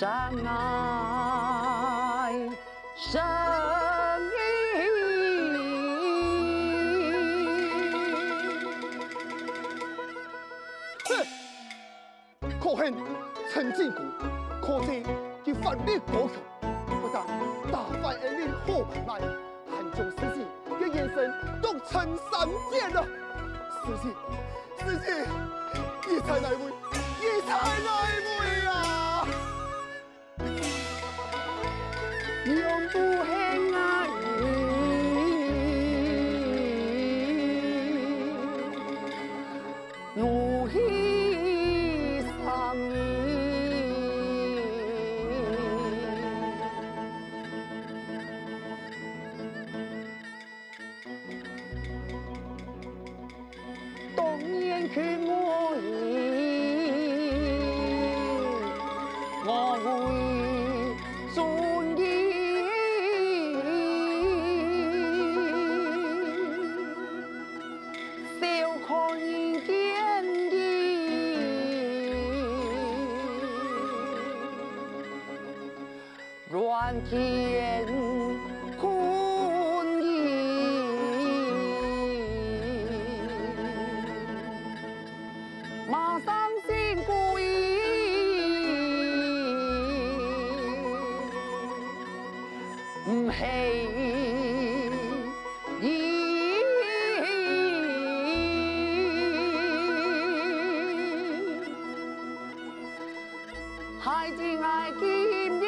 真爱生命。可恨陈靖国，可惜其法力高强，不但打败恩人何鹏来，还将自己的眼神都成三箭了。师姐，师姐，你才来为，你才来去我意，我会孩子爱见你，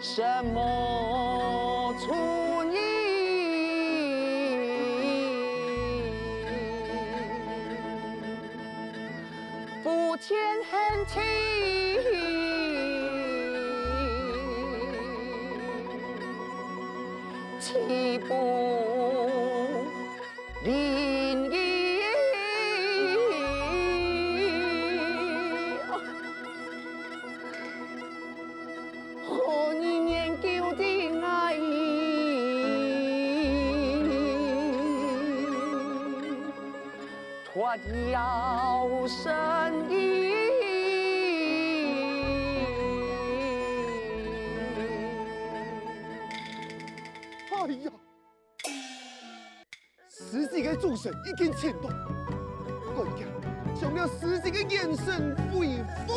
什么春意，夫妻恨情。岂不脱掉身意。哎呀，十几个众神已经牵动，我已经将了师姐的眼神恢复。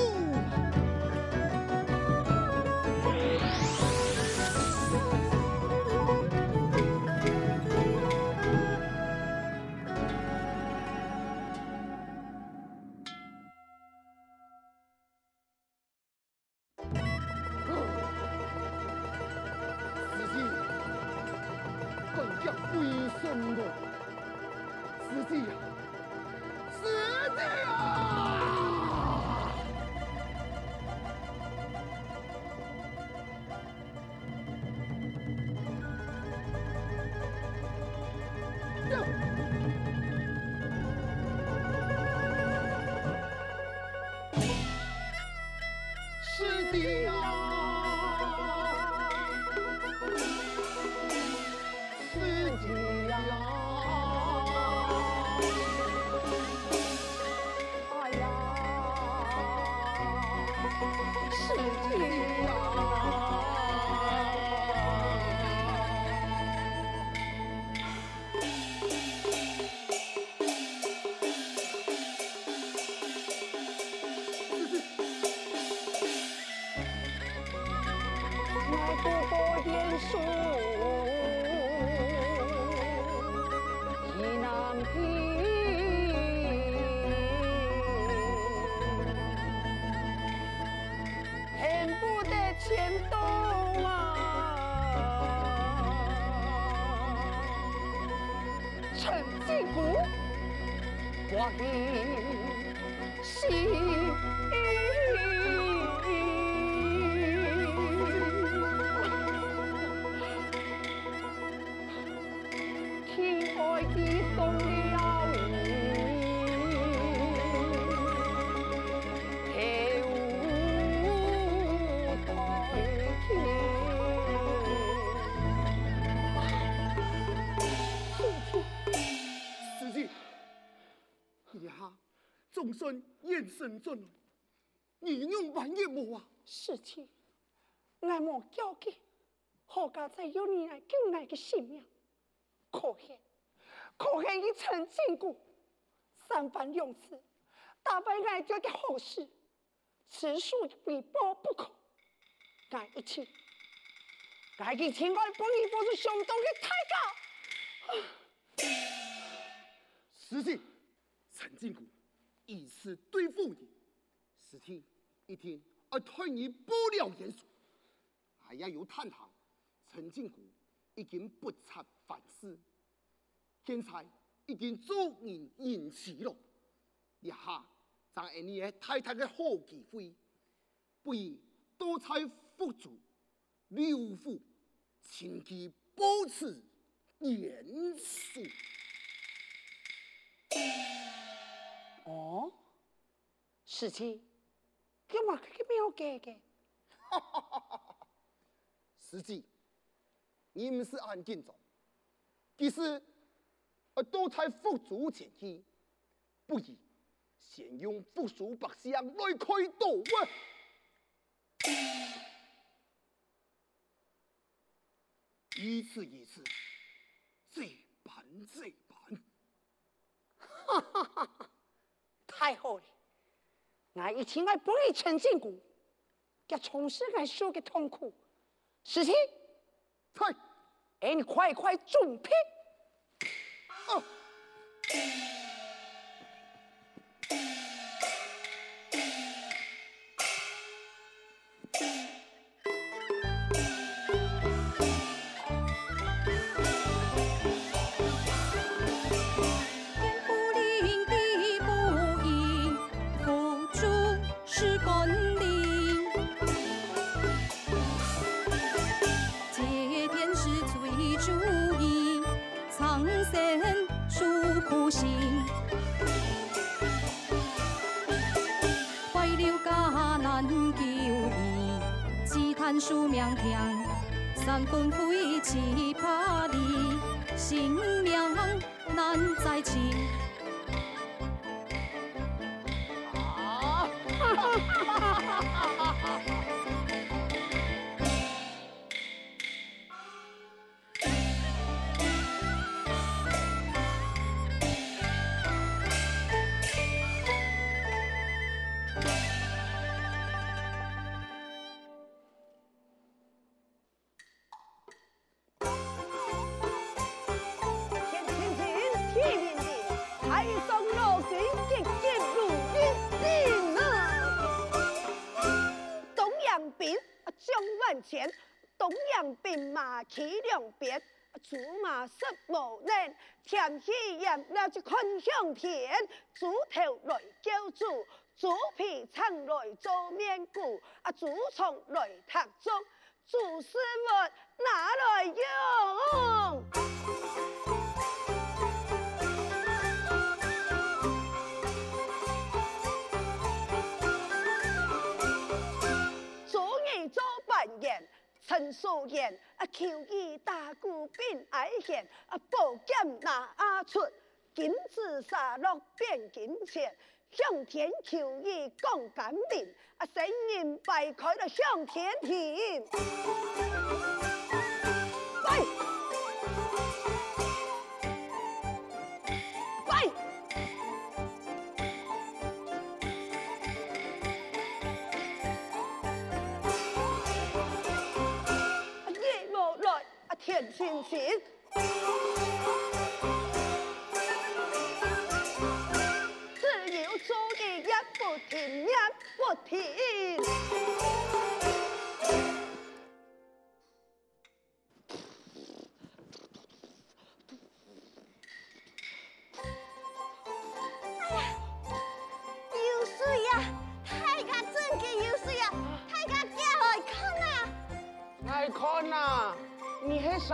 延伸进来，你用万一无啊？事情，我莫焦急，何家在有你来救我的性命？可恨，可恨！你曾经过三番两次打败我做的好事，此属非报不可。我一起，我以前我本意不是相当的太高。事情，陈靖国以此对付你，事情一天而退你不了严肃，还要有探讨。陈靖国已经不察反思，天才已经做人言辞了。一下将你的太太的好机会，不以多彩付出，六夫请其保持严肃。哦，事情，干嘛可没有改的？哈哈哈哈哈！司机，你们是安静中，其实而多彩付出前期，不宜先用复数百项来开导啊！一次一次，这般这般，哈哈！太好了，我以前我不会陈靖国，给从事我受的痛苦，事情，快，哎，你快快准备。啊数命听，三分土兵马起，两别，竹马色无人，天气炎，那就看向天。猪头来叫猪，猪皮撑来做面鼓，啊，猪肠来踏中，竹丝袜拿来用。陈素颜啊，求医大姑并爱贤啊，宝剑拿阿出，金子洒落变金钱，向天求医讲感恩啊，声音摆开了向天庭。天星星，只有做的也不停，也不停。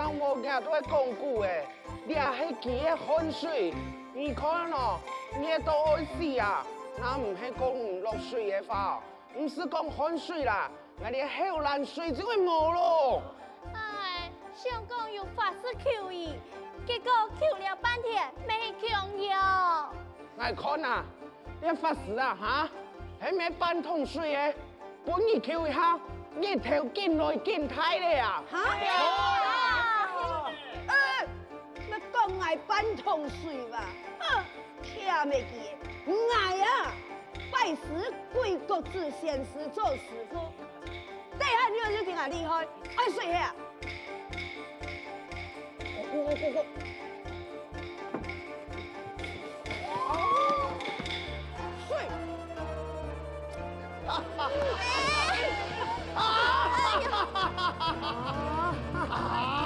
你喺上网见都会讲句诶，你系几嘅汗水？你看咯，你都爱死啊！那唔系讲落水的话，唔是讲汗水啦，那你后烂水就会冇咯。哎，想讲有法师求医，结果求了半天没用药。来看啊，你发誓啊哈？还没半桶水诶？本意求一下，你头见来见太咧啊！哈？呃，那讲爱半桶水吧？哼，听未记？爱啊！拜师贵国子先师做师傅，这下你就真系厉害，爱水啊！我我我我。你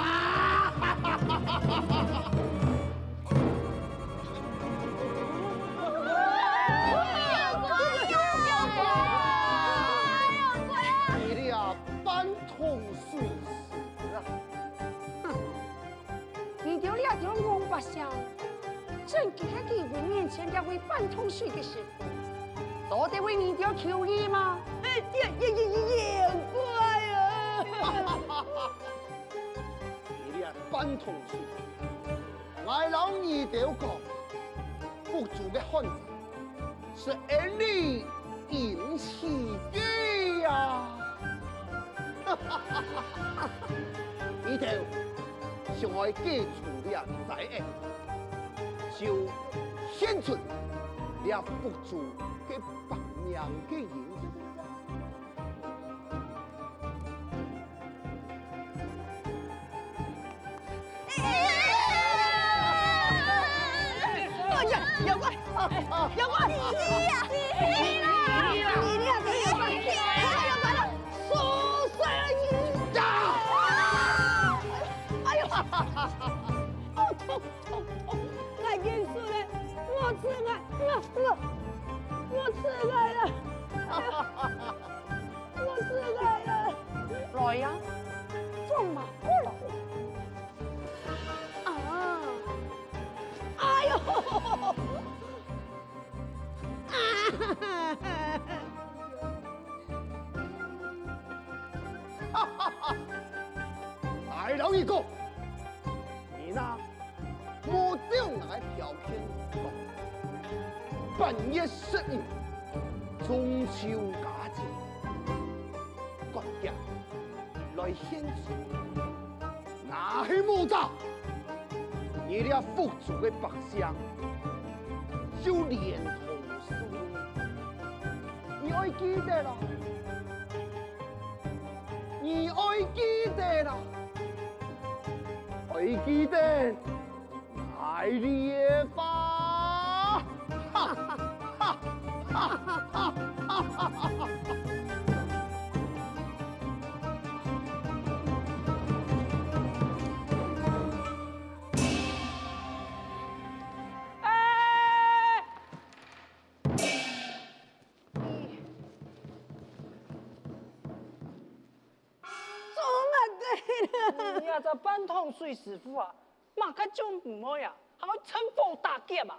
条王八箱，真给他给我面前两位半桶水的师傅，都得为你丢求医吗？哎也也也也怪啊！你俩半桶水，我老二条讲，不足的汉子是儿女引起的呀！哈哈哈哈哈！你丢是我记住了在案，就献出了不足的百两的银子。哎呀，有怪，有怪，我吃爱，我我吃爱了，我吃爱了，来呀，放马过来！啊！哎呦！啊哈哈哈！哎，老一个，你那莫叫来调片，半夜十五中秋佳节，国家来献出，那是莫咋？你俩富足的百姓就连同输，你爱记得了。你爱记得啦，爱记得爱你的这半桶水师傅啊，马个就唔好呀，还会趁火打劫嘛？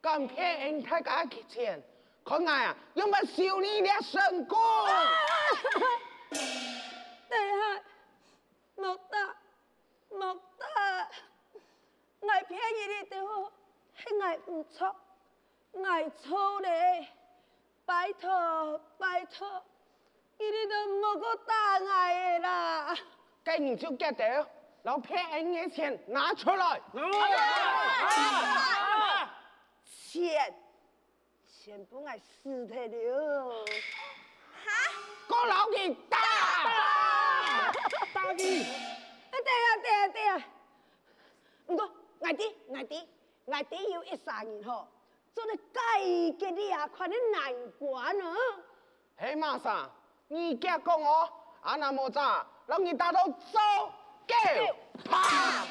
敢骗人太假嘅钱，看我啊，有冇收你俩成功？对啊，莫打，莫打，爱骗你的都系爱唔错，爱错嘞，拜托拜托，你哋都莫个打爱的啦。咁你就记得，老骗人的钱拿出来。钱，钱不爱死的了。个老给打，大义，啊对啊对啊对啊，唔过外弟外弟外弟有一三年吼，做得改革的啊，快点难关啊！嘿马上，你家讲我，阿那么早，让你打到走狗，啪！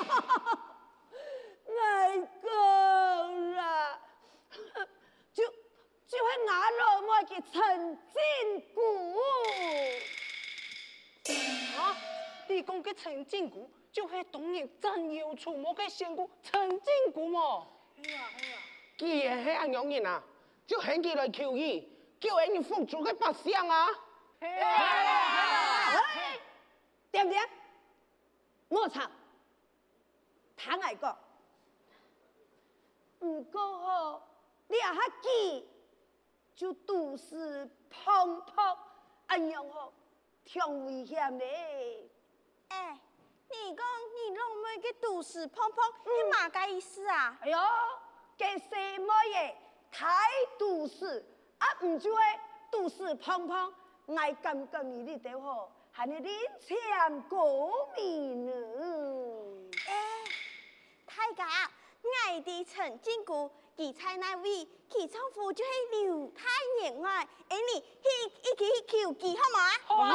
爱讲啦，就就系牙老妹嘅陈金谷。啊！你讲嘅陈金谷，就系当年真有出没个仙姑陈金谷嘛？哎呀哎呀，既然系咁样人啊，就喊佢来求医，叫人付出嘅百姓啊！对不对？我唱，坦爱讲，唔过吼，你也哈记，就都是碰碰，安样好，挺危险嘞。哎，你讲你弄么个都市碰碰，你嘛个意思啊？哎呦，这什么耶？太都市，啊唔就会都市碰碰，爱感觉你哩都好，系你脸前过敏呢。哎，大家，爱的陈金姑，佢在那位，佢丈夫就是刘太爷爱，哎你去一起去求佢好吗？好啊！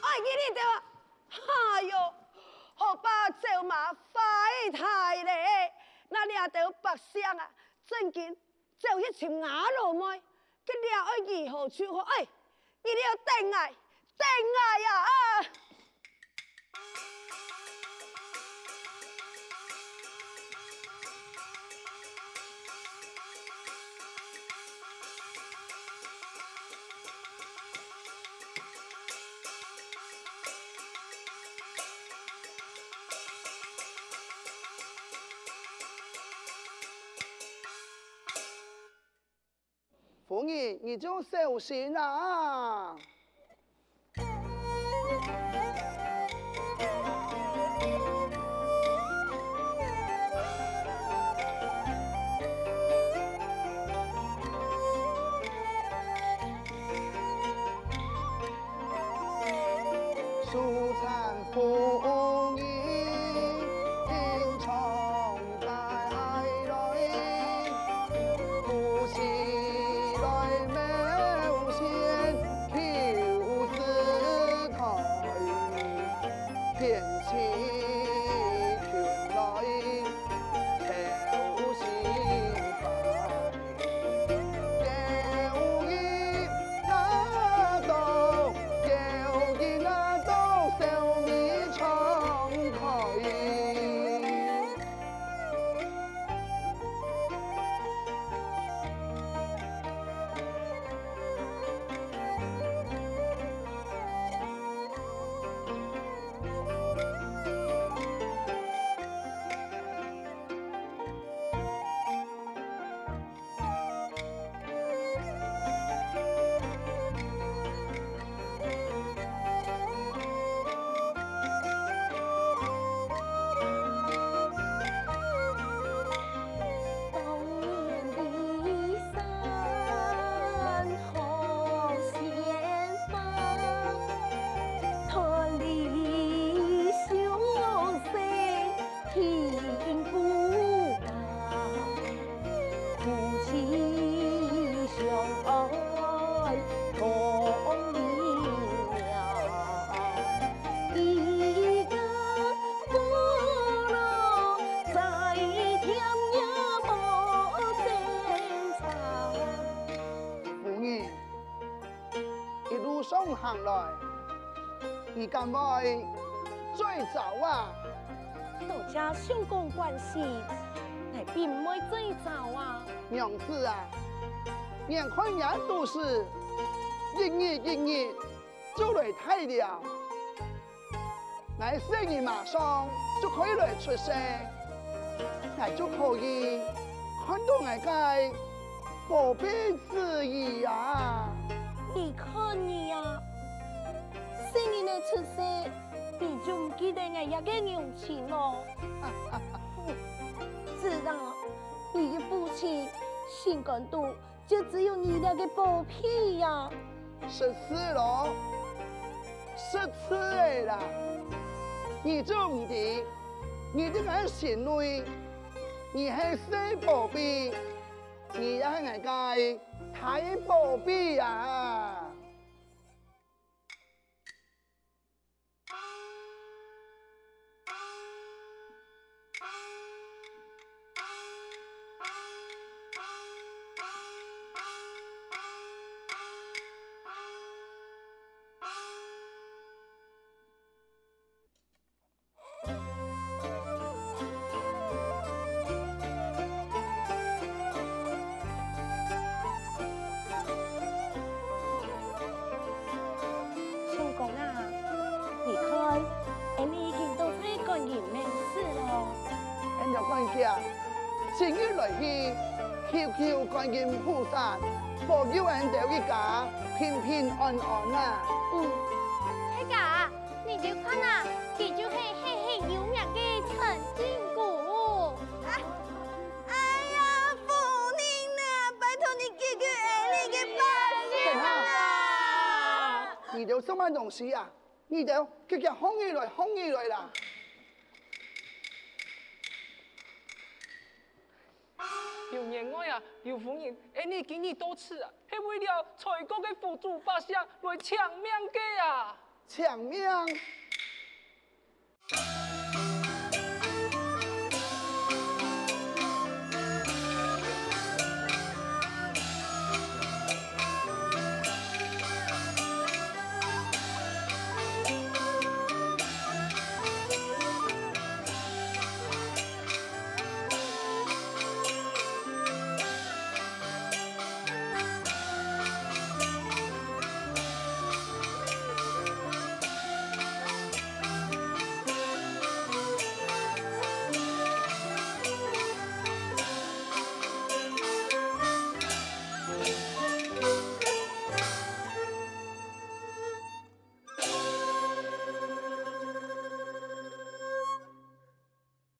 哎，你哋话，哎呦，好把走马快太咧，那俩都白相啊，正经走一群牙路妹，佢俩爱如何处好？哎，你哋要等爱，等爱呀啊！你就小心了啊！你敢会最早啊？大家相公关系，乃并唔会最早啊。娘子啊，眼看人都是一日一日就来太了，乃生意马上就可以来出生，乃就可以看到外界宝贝之意啊！你看你呀、啊。生日的出世，你就唔记得我一个娘亲咯？自然，你的父亲心肝肚就只有你那个宝贝呀。十四咯，十四啦，你就唔知，你这个心内，你还是宝贝，你也系个大宝贝呀。管家，今日来去求求观音菩萨，保佑俺哋一家平平安安啊！嗯，太家，你就看啊，佢就系嘿嘿有名嘅陈金姑。哎呀，夫人啊，拜托你救救！你哋什么东西啊？你哋佢叫红衣来，红衣来啦！有年外啊，有夫人，哎，你给你多次啊，是为了蔡国的辅助发相来抢命给啊，抢命。